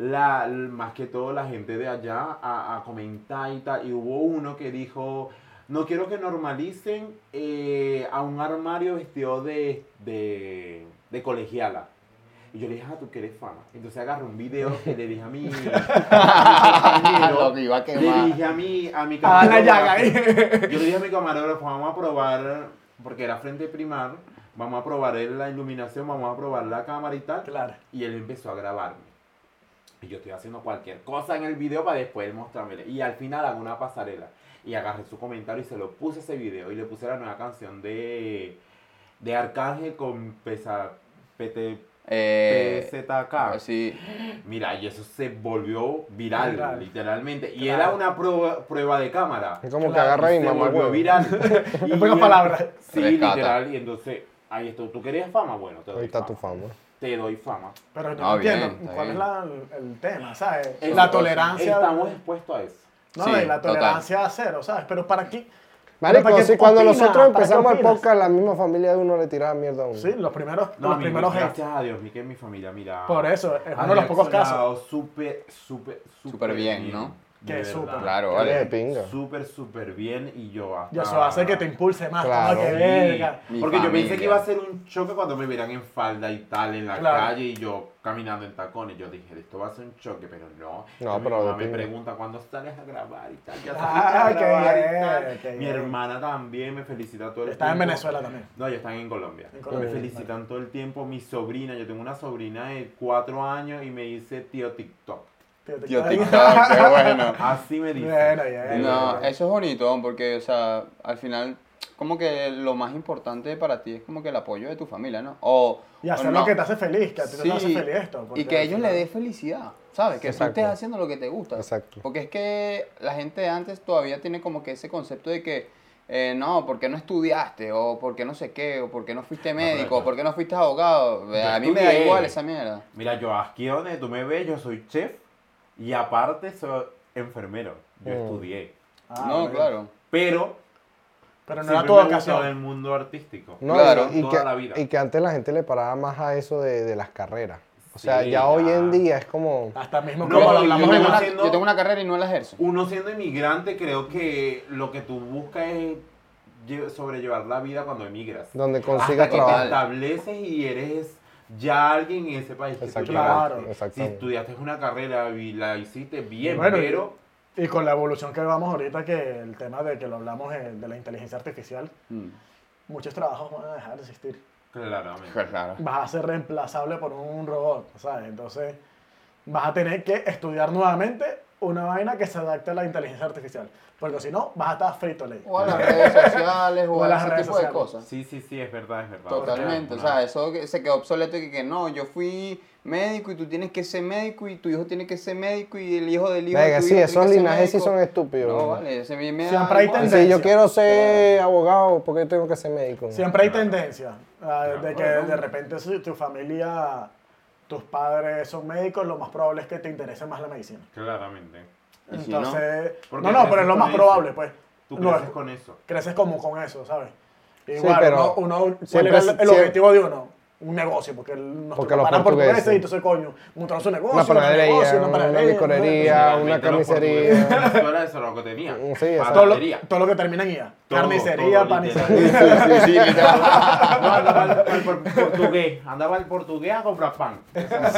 la, más que todo la gente de allá a, a comentar y tal. Y hubo uno que dijo, no quiero que normalicen eh, a un armario vestido de, de, de colegiala. Y yo le dije, ah, tú que eres fama. Entonces agarré un video que le dije a mi, Lo que iba a le quemar. dije a mi, a mi Ah, la llaga camarógrafo, yo le dije a mi camarógrafo, vamos a probar, porque era frente primar, vamos a probar la iluminación, vamos a probar la cámara y tal. Claro. Y él empezó a grabarme. Y yo estoy haciendo cualquier cosa en el video para después mostrármelo. Y al final hago una pasarela. Y agarré su comentario y se lo puse ese video. Y le puse la nueva canción de, de Arcángel con pesa, PT, Eh, PZK. sí. Mira, y eso se volvió viral, Viral. literalmente. Y Claro. era una prueba, prueba de cámara. Es como que agarra y se mamá volvió viral. En pocas palabras. Sí, Rescata. literal. Y entonces, ahí está. ¿Tú querías fama? Bueno, te doy Ahí está fama. tu fama. Te doy fama. Pero yo Ah, no bien, entiendo cuál bien. es la- el tema, ¿sabes? Eso, la tolerancia. Estamos expuestos a eso. No, Sí, y la total. tolerancia a cero, ¿sabes? Pero ¿para qué? Marico, ¿Para qué si cuando opinas? nosotros ¿Para qué empezamos el podcast, la misma familia de uno le tiraba mierda a uno. Sí, los primeros, No, los mi- primeros gracias a Dios, mi que mi familia, mira. Por eso, es uno de los pocos casos. Súper, súper, Súper bien, ¿no? Que súper. Claro, Vale, pinga. Súper, súper bien y yo hasta... Y eso hace que te impulse más. Claro. como que Sí, verga. Mi porque yo pensé que iba a ser un choque cuando me vieran en falda y tal en la Claro. calle y yo caminando en tacones. Yo dije, esto va a ser un choque, pero no. No, Y pero mamá me pregunta cuándo sales a grabar y tal. Ya Ah, qué grabar y bien, tal. qué Mi bien. hermana también me felicita todo el Estás en tiempo. Venezuela también. No, ya están en Colombia. En Colombia, Me felicitan todo el tiempo. Mi sobrina, yo tengo una sobrina de cuatro años y me dice tío TikTok. Tío, TikTok, qué bueno. Así me dice. Bueno, bien. De No, eso es bonito, porque, o sea, al final, como que lo más importante para ti es como que el apoyo de tu familia, ¿no? O, Y o hacer no. lo que te hace feliz, que a ti te hace Sí, feliz esto. Y que a ellos le dé felicidad, ¿sabes? Que tú estés haciendo lo que te gusta. Exacto. Porque es que la gente de antes todavía tiene como que ese concepto de que, eh, no, ¿por qué no estudiaste? O ¿por qué no sé qué? O ¿por qué no fuiste médico? O ¿por qué no fuiste abogado? a mí me da igual esa mierda. Mira, yo aquí donde tú me ves, yo soy chef y aparte soy enfermero. Yo Mm. estudié. Ah, no, bueno. claro. Pero Pero no siempre era tu me ha gustado el mundo artístico. No, Claro, y, y toda que, la vida. y que antes la gente le paraba más a eso de, de las carreras. O sea, Sí, ya hoy ya. en día es como... Hasta mismo No, como lo yo hablamos en tengo, una, haciendo- yo tengo una carrera y no la ejerzo. Uno siendo inmigrante, creo que lo que tú buscas es lle- sobrellevar la vida cuando emigras. Donde Hasta consigas que te trabajo. estableces y eres ya alguien en ese país. que tú. Claro. Si Exactamente. estudiaste una carrera y la hiciste bien, Bueno, pero Y con la evolución que vamos ahorita, que el tema de que lo hablamos eh, de la inteligencia artificial, Mm, muchos trabajos van a dejar de existir. claramente. Claro. Vas a ser reemplazable por un robot, ¿sabes? Entonces, vas a tener que estudiar nuevamente una vaina que se adapte a la inteligencia artificial. Porque si no, vas a estar frito ley. O a las redes sociales o, O a a las ese redes tipo de sociales. cosas. Sí, sí, sí, es verdad, es verdad. Totalmente, o sea, eso que se quedó obsoleto y que, que no, yo fui médico y tú tienes que ser médico y tu hijo tiene que ser médico y el hijo del hijo de Venga, tu sí, hijo esos tiene que ser linajes sí son estúpidos. No, vale, ese me, me da Siempre hay tendencia. Si yo quiero ser abogado, ¿por qué tengo que ser médico? Siempre hay tendencia ah, de Claro, que bueno. de repente si tu familia, tus padres son médicos, lo más probable es que te interese más la medicina. Claramente. Y si no, Entonces, no, no, pero es lo más eso. probable, pues. Tú No, creces con eso. creces como con eso, ¿sabes? Igual, pero uno, uno- ¿cuál siempre era el, el siempre- objetivo de uno? Un negocio, porque el- nos Porque los preparan portugueses. portugueses y entonces, coño, montaron su negocio, Una un panadería, negocio, una panadería, licorería, una los carnicería. Venezuela eso era lo que tenía. Sí, exacto. Todo lo, todo lo que termina en IA. Todo, Carnicería, panicería. Sí, sí. No, andaba el, el por- portugués. Andaba el portugués a comprar pan.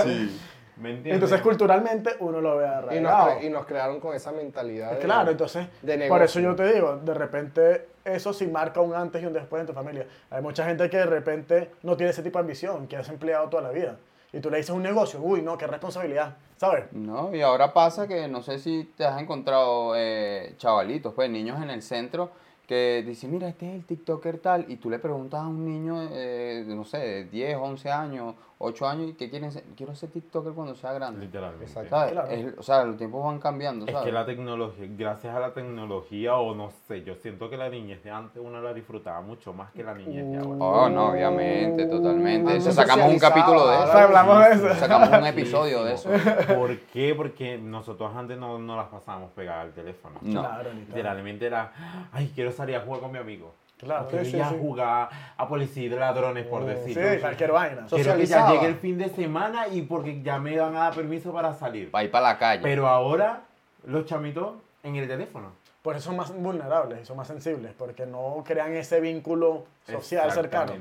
Sí. ¿Me entiendes? Entonces, culturalmente, uno lo ve Y nos, arraigado. cre- y nos crearon con esa mentalidad. de- Claro, entonces, de por eso yo te digo, de repente eso sí marca un antes y un después en tu familia. Hay mucha gente que de repente no tiene ese tipo de ambición, que es empleado toda la vida. Y tú le dices un negocio, uy, no, qué responsabilidad, ¿sabes? No, y ahora pasa que no sé si te has encontrado eh, chavalitos, pues niños en el centro que dicen, mira, este es el TikToker tal, y tú le preguntas a un niño, eh, no sé, de 10, 11 años, 8 años, ¿y qué quieren ser? Quiero ser TikToker cuando sea grande. Literalmente. Exacto. ¿Sabes? Claro. Es- o sea, los tiempos van cambiando, Es que la tecnología, gracias a la tecnología, o no sé, yo siento que la niñez de antes uno la disfrutaba mucho más que la niñez de ahora. Oh, no, obviamente, totalmente. Eso, sacamos un capítulo de eso. hablamos de eso. Sacamos un episodio de eso. ¿Por qué? Porque nosotros antes no, no las pasábamos pegadas al teléfono. No. Claro. Literalmente era, ay, quiero salir a jugar con mi amigo. Claro, O sí, sí, quería sí. jugar a policía y de ladrones, por Sí, decirlo. cualquier vaina. Quiero que ya llegue el fin de semana y porque ya me van a dar permiso para salir. Para ir para la calle. Pero ahora, los chamitos en el teléfono. Por eso son más vulnerables y son más sensibles, porque no crean ese vínculo social cercano.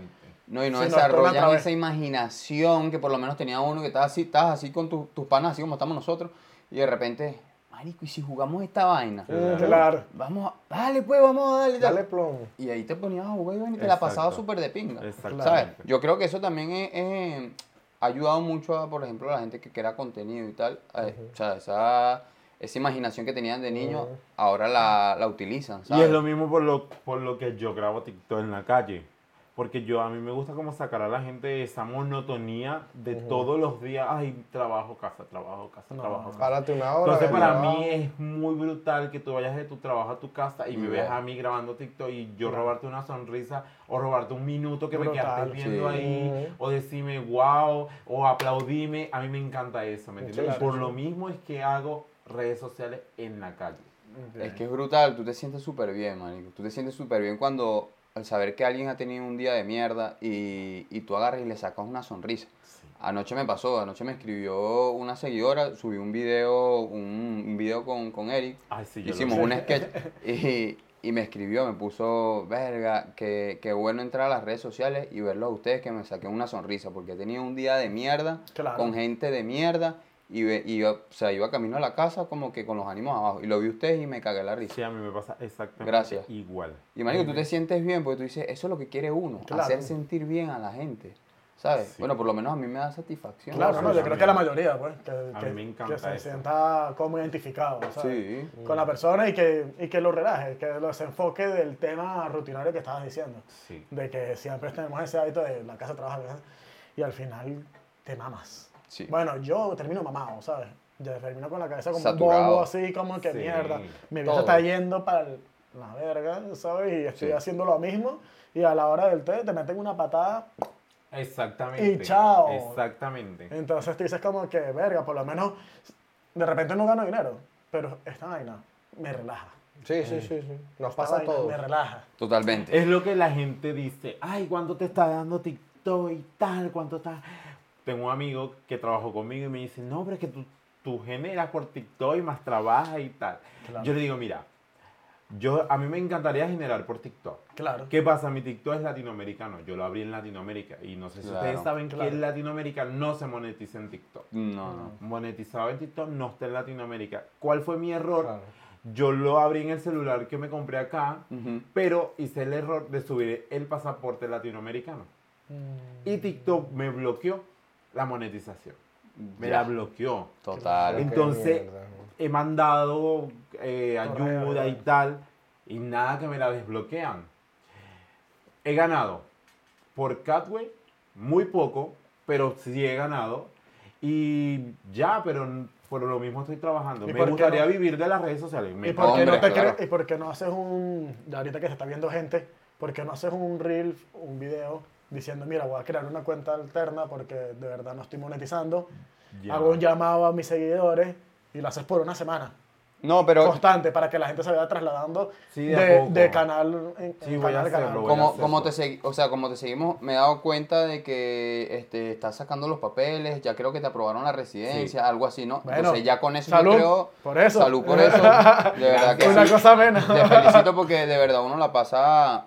No, y no Sí, desarrollan esa imaginación que por lo menos tenía uno que estaba así, estás así con tus tus panas, así como estamos nosotros, y de repente, marico, ¿y si jugamos esta vaina? Claro. Claro. Vamos a, dale pues, vamos a darle. Dale plomo. Y ahí te ponías a jugar y te la pasabas súper de pinga. ¿Sabes? Yo creo que eso también es- es- ha ayudado mucho a, por ejemplo, a la gente que crea contenido y tal. eh, O sea, esa, esa imaginación que tenían de niños, ahora la, la utilizan, Y es lo mismo por lo, por lo que yo grabo TikTok en la calle. Porque yo a mí me gusta como sacar a la gente de esa monotonía de todos los días, ay, trabajo, casa, trabajo, casa, trabajo, casa. Párate una hora. Entonces para mí es muy brutal que tú vayas de tu trabajo a tu casa y me Igual. veas a mí grabando TikTok y yo robarte una sonrisa o robarte un minuto que me quedaste viendo Sí. ahí o decirme wow o aplaudime. A mí me encanta eso, ¿me entiendes? Claro. Y por lo mismo es que hago redes sociales en la calle. Es que es brutal, tú te sientes súper bien, marico. Tú te sientes súper bien cuando, al saber que alguien ha tenido un día de mierda y, y tú agarras y le sacas una sonrisa. Anoche me pasó, anoche me escribió una seguidora, subí un video, un, un video con, con Eric, Ay, sí, hicimos un sketch y, y me escribió, me puso, verga, que, que bueno entrar a las redes sociales y verlos a ustedes que me saqué una sonrisa, porque he tenido un día de mierda, Claro. con gente de mierda, y, ve- y yo, o sea, iba camino a la casa como que con los ánimos abajo, y lo vi a ustedes y me cagué la risa. Sí, a mí me pasa exactamente Gracias. igual. Y marico, tú te sientes bien porque tú dices, eso es lo que quiere uno, Claro. hacer sentir bien a la gente. ¿sabes? Sí. Bueno, por lo menos a mí me da satisfacción. Claro, no, yo creo que la mayoría, pues, que, A que- mí me encanta que se eso. sienta como identificado, ¿sabes? Sí. Con la persona y que, y que lo relaje, que lo desenfoque del tema rutinario que estabas diciendo. Sí. De que siempre tenemos ese hábito de la casa trabaja, y al final te mamas. Sí. Bueno, yo termino mamado, ¿sabes? Ya termino con la cabeza como Saturado. un bombo así, como que Sí. mierda. Mi Todo. vida está yendo para el- la verga, ¿sabes? Y estoy Sí. haciendo lo mismo. Y a la hora del té te meten una patada. Exactamente. Y chao. Exactamente. Entonces tú dices como que, verga, por lo menos de repente no gano dinero. Pero esta vaina me relaja. Sí, sí, sí, sí. Nos Esta pasa vaina todo. Me relaja. Totalmente. Es lo que la gente dice, ay, ¿cuánto te está dando TikTok y tal? ¿Cuánto está? Tengo un amigo que trabajó conmigo y me dice, no, pero es que tú, tú generas por TikTok y más trabajas y tal. Claro. Yo le digo, mira, yo, a mí me encantaría generar por TikTok. Claro. ¿Qué pasa? Mi TikTok es latinoamericano. Yo lo abrí en Latinoamérica. Y no sé si Claro. ustedes saben Claro. que en Latinoamérica no se monetiza en TikTok. No, no. Monetizado en TikTok no está en Latinoamérica. ¿Cuál fue mi error? Claro. Yo lo abrí en el celular que me compré acá, pero hice el error de subir el pasaporte latinoamericano. Y TikTok me bloqueó la monetización. Me Ya. la bloqueó. Total. Entonces, mierda. he mandado eh, ayuda Correo, y tal, y nada que me la desbloquean. He ganado por Catway, muy poco, pero sí he ganado. Y ya, pero por lo mismo estoy trabajando. ¿Y Me gustaría no? vivir de las redes sociales. Me ¿Y por, qué no te claro. ¿Y por qué no haces un, ya ahorita que se está viendo gente, por qué no haces un reel, un video diciendo, mira, voy a crear una cuenta alterna porque de verdad no estoy monetizando, Ya. hago un llamado a mis seguidores y lo haces por una semana, No, pero constante, para que la gente se vaya trasladando Sí, de a de, de canal en, Sí, en voy a canal a hacerlo, canal. voy a como, hacer como te segui- o sea, como te seguimos, me he dado cuenta de que este, estás sacando los papeles, ya creo que te aprobaron la residencia, algo así, ¿no? Bueno, Entonces ya con eso salud yo creo... por eso. Salud por eso. De verdad que Una sí. cosa menos. Te felicito porque de verdad uno la pasa...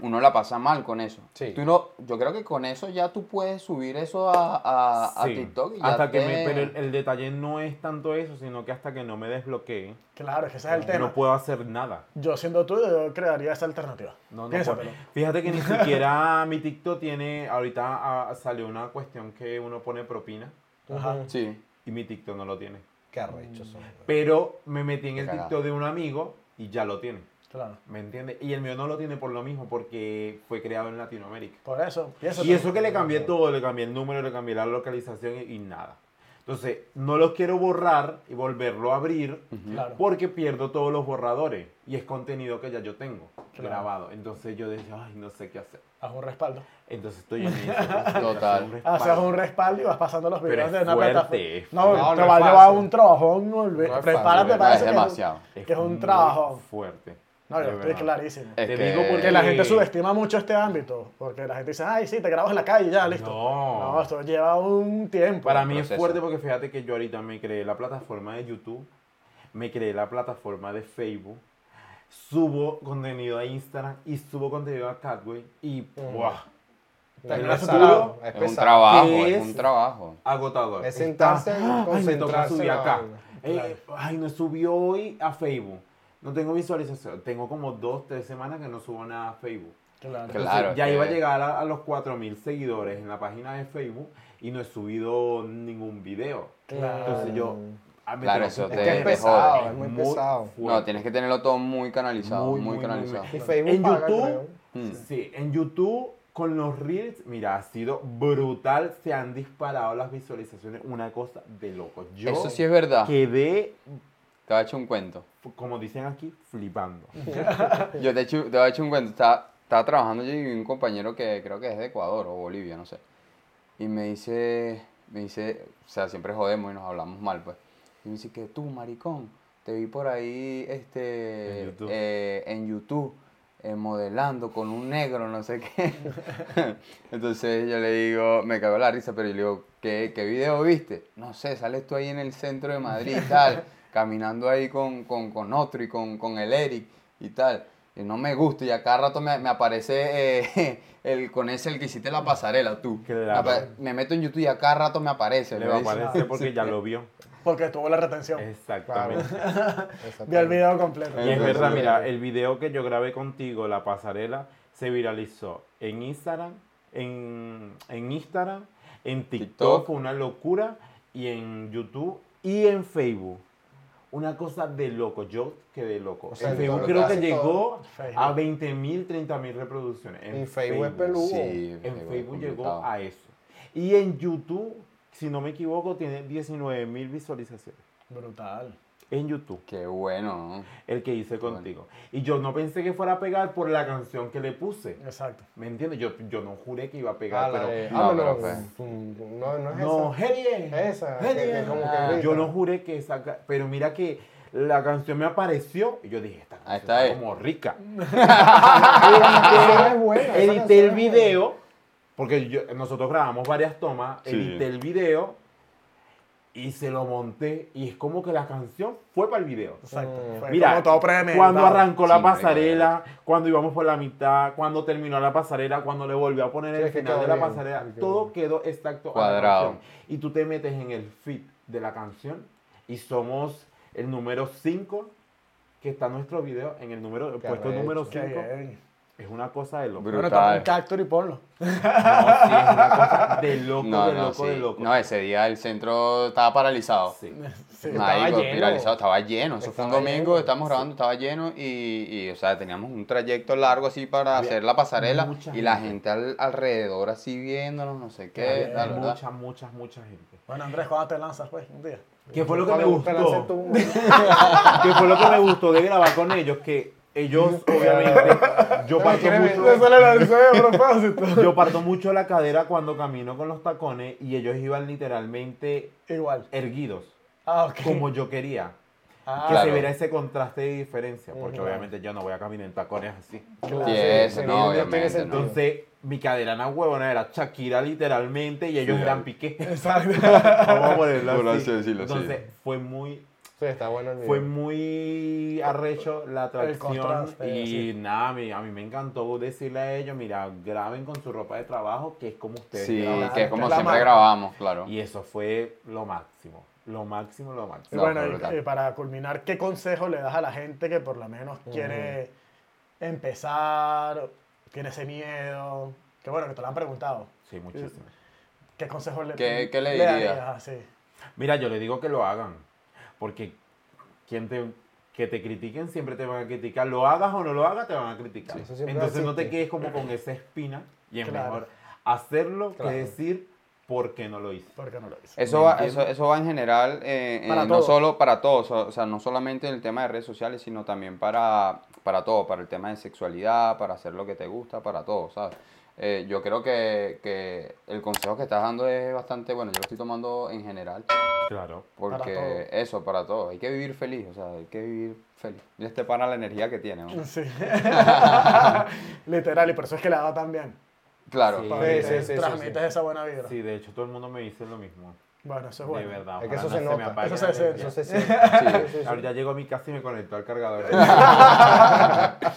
Uno la pasa mal con eso. Sí. Tú no, yo creo que con eso ya tú puedes subir eso a, a. TikTok y ya hasta que te- me, pero el, el detalle no es tanto eso, sino que hasta que no me desbloquee, Claro, es que ese es el tema. no puedo hacer nada. Yo siendo tú, yo crearía esa alternativa. No, no Piénsatelo. puedo. Fíjate que ni siquiera mi TikTok tiene, ahorita ah, salió una cuestión que uno pone propina Ajá. Sí. y mi TikTok no lo tiene. Qué arrechos son. Pero me metí en Qué el. TikTok de un amigo y ya lo tiene. Claro. ¿Me entiendes? Y el mío no lo tiene por lo mismo, porque fue creado en Latinoamérica. Por eso. Y eso que le cambié todo, le cambié el número, le cambié la localización y, y nada. Entonces, no lo quiero borrar y volverlo a abrir Claro. porque pierdo todos los borradores y es contenido que ya yo tengo Claro. grabado. Entonces yo decía, ay, no sé qué hacer. Haz un respaldo. Entonces estoy en eso. Total. Un Haces un respaldo y vas pasando los Pero videos es de una fuerte, plataforma. es No, fuerte. te No, va a no es llevar un trabajón. no No es Prepárate fácil, para es eso. que es un- demasiado. Que es un muy trabajo. fuerte. No, yo estoy clarísimo. Es Te que- digo porque Que la gente subestima mucho este ámbito. Porque la gente dice, ay, sí, te grabas en la calle y ya, listo. No. No, esto lleva un tiempo. Para mí es fuerte porque fíjate que yo ahorita me creé la plataforma de YouTube, me creé la plataforma de Facebook, subo contenido a Instagram y subo contenido a Catway y ¡buah! Es pesado, es Es un trabajo, ¿Qué es es? un trabajo. agotador. Es sentarse y Ay, me toca concentrarse subir acá. Eh, ay, no subí hoy a Facebook. No tengo visualización. Tengo como dos, tres semanas que no subo nada a Facebook. Claro. Entonces, Claro, ya iba a llegar a, a los 4.000 seguidores en la página de Facebook y no he subido ningún video. Claro. Entonces yo... ah, Claro, eso te- Es que es pesado, es muy pesado. No, tienes que tenerlo todo muy canalizado, muy, Muy, muy, muy, canalizado. muy. Y Facebook En paga, YouTube, creo. Mm. Sí, en YouTube con los Reels, mira, ha sido brutal. Se han disparado las visualizaciones, una cosa de loco. Yo Eso sí es verdad. quedé, Te voy a echar un cuento. como dicen aquí, flipando. Yo te, he hecho- te voy a echar un cuento. Estaba, estaba trabajando yo y un compañero que creo que es de Ecuador o Bolivia, no sé. Y me dice, me dice, o sea, siempre jodemos y nos hablamos mal, pues. Y me dice que tú, maricón, te vi por ahí este, En YouTube. eh, en YouTube, eh, modelando con un negro, no sé qué. Entonces yo le digo, me cago en la risa, pero yo le digo, ¿qué, qué video viste? No sé, sales tú ahí en el centro de Madrid y tal, caminando ahí con, con, con otro y con, con el Eric y tal. Y no me gusta, y a cada rato me, me aparece eh, el, con ese el que hiciste la pasarela, tú. Claro. Me, meto en YouTube y a cada rato me aparece. Le me va a aparecer porque ya lo vio. Porque tuvo la retención. Exactamente. Vi el video completo. Y es verdad, mira, el video que yo grabé contigo, la pasarela, se viralizó en Instagram, en, en Instagram, en TikTok, TikTok. fue una locura, y en YouTube y en Facebook. Una cosa de loco, yo quedé loco. O sea, en Facebook creo que llegó. Facebook. a 20 mil, 30 mil reproducciones. En Y Facebook es peludo. Sí, En Facebook llegó a eso. Y en YouTube, si no me equivoco, tiene 19 mil visualizaciones. Brutal. En YouTube, Qué bueno, ¿no? el que hice contigo. Y yo no pensé que fuera a pegar por la canción que le puse. Exacto. ¿Me entiendes? Yo, yo no juré que iba a Ah, pegar, pero... de- No, pero Mm, No, no es No, esa. Esa, que- que como que Ah. Yo no juré que esa... Pero mira que la canción me apareció y yo dije, esta canción Ahí está, está eh. como rica. Es buena, edité el video, porque yo- nosotros grabamos varias tomas, Sí. edité el video y se lo monté y es como que la canción fue para el video. Exacto. Fue Mira, como todo cuando arrancó la Sí, pasarela, cuando íbamos por la mitad, cuando terminó la pasarela, cuando le volvió a poner Sí, el final de la bien, pasarela, todo quedó exacto a la Cuadrado. Y tú te metes en el feed de la canción y somos el número 5 que está nuestro video en el número puesto número Qué 5. Es una cosa de loco. Brutal. Bueno, toma un Cactor y ponlo. No, sí, es una cosa de loco, No, de no, loco, sí. de loco. No, ese día el centro estaba paralizado. Sí. Sí. Marico, lleno. estaba lleno. Eso fue un Estaba domingo, lleno, estábamos grabando, estaba lleno y, y, o sea, teníamos un trayecto largo así para Había hacer la pasarela y la gente. gente al- alrededor así viéndonos, no sé qué, Había verdad. mucha, mucha, mucha gente. Bueno, Andrés, ¿cuándo te lanzas, pues? Un día. ¿Qué fue lo que me gustó? ¿Qué fue lo que me gustó de grabar con ellos? Que ellos, obviamente, yo parto mucho, propósito. yo parto mucho la cadera cuando camino con los tacones y ellos iban literalmente Igual. erguidos, Ah, ok. como yo quería. Ah, que Claro. se viera ese contraste de diferencia, porque obviamente yo no voy a caminar en tacones así. claro. Sí, Sí, no. Entonces, mi cadera era huevona, era Shakira literalmente y ellos Sí. eran Piqué. Exacto. Vamos a ponerlo así. Entonces, fue muy Sí, está bueno el video. fue muy arrecho la atracción y sí. nada, a mí, a mí me encantó decirle a ellos, mira, graben con su ropa de trabajo, que es como ustedes Sí, graban. que es como La siempre marca. grabamos, claro. Y eso fue lo máximo, lo máximo, lo máximo. No, bueno, y- y para culminar, ¿qué consejo le das a la gente que por lo menos quiere empezar, tiene ese miedo? Que bueno, que te lo han preguntado. Sí, muchísimo. ¿Qué consejo le, ¿Qué- qué le diría? darías? Así. Mira, yo le digo que lo hagan, porque quien te, que te critiquen siempre te van a criticar, lo hagas o no lo hagas, te van a criticar. Sí, Entonces no te quedes como con esa espina y es Claro. mejor hacerlo Claro. que decir por qué no lo hice. ¿Por qué no lo dices? Eso ¿Me va, eso, eso va en general, eh, eh, no solo para todos, o sea, no solamente en el tema de redes sociales, sino también para, para todo, para el tema de sexualidad, para hacer lo que te gusta, para todo, ¿sabes? Eh, yo creo que, que el consejo que estás dando es bastante bueno, yo lo estoy tomando en general, Claro. porque todo. eso, para todo, hay que vivir feliz, o sea, hay que vivir feliz. Y este pana la energía que tiene, ¿no? Sí. Literal, y por eso es que le da tan bien. Claro, Sí. Sí, sí, sí, transmites sí. esa buena vibra. Sí, de hecho todo el mundo me dice lo mismo. Bueno, eso es bueno. De verdad. Es que eso se no nota. me apague Eso se-. Eso se siente. Ahorita llego a mi casa y me conecto al cargador.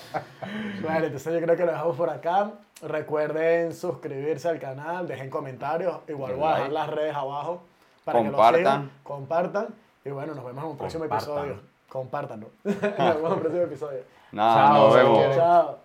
Bueno, entonces yo creo que lo dejamos por acá. Recuerden suscribirse al canal, dejen comentarios. Igual voy a dejar las redes abajo para que lo Compartan. sigan. Compartan. Y bueno, nos vemos en un próximo Compartan. episodio. Compártanlo. nos vemos en un próximo episodio. nada, Chao, nos vemos. Chao.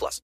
plus.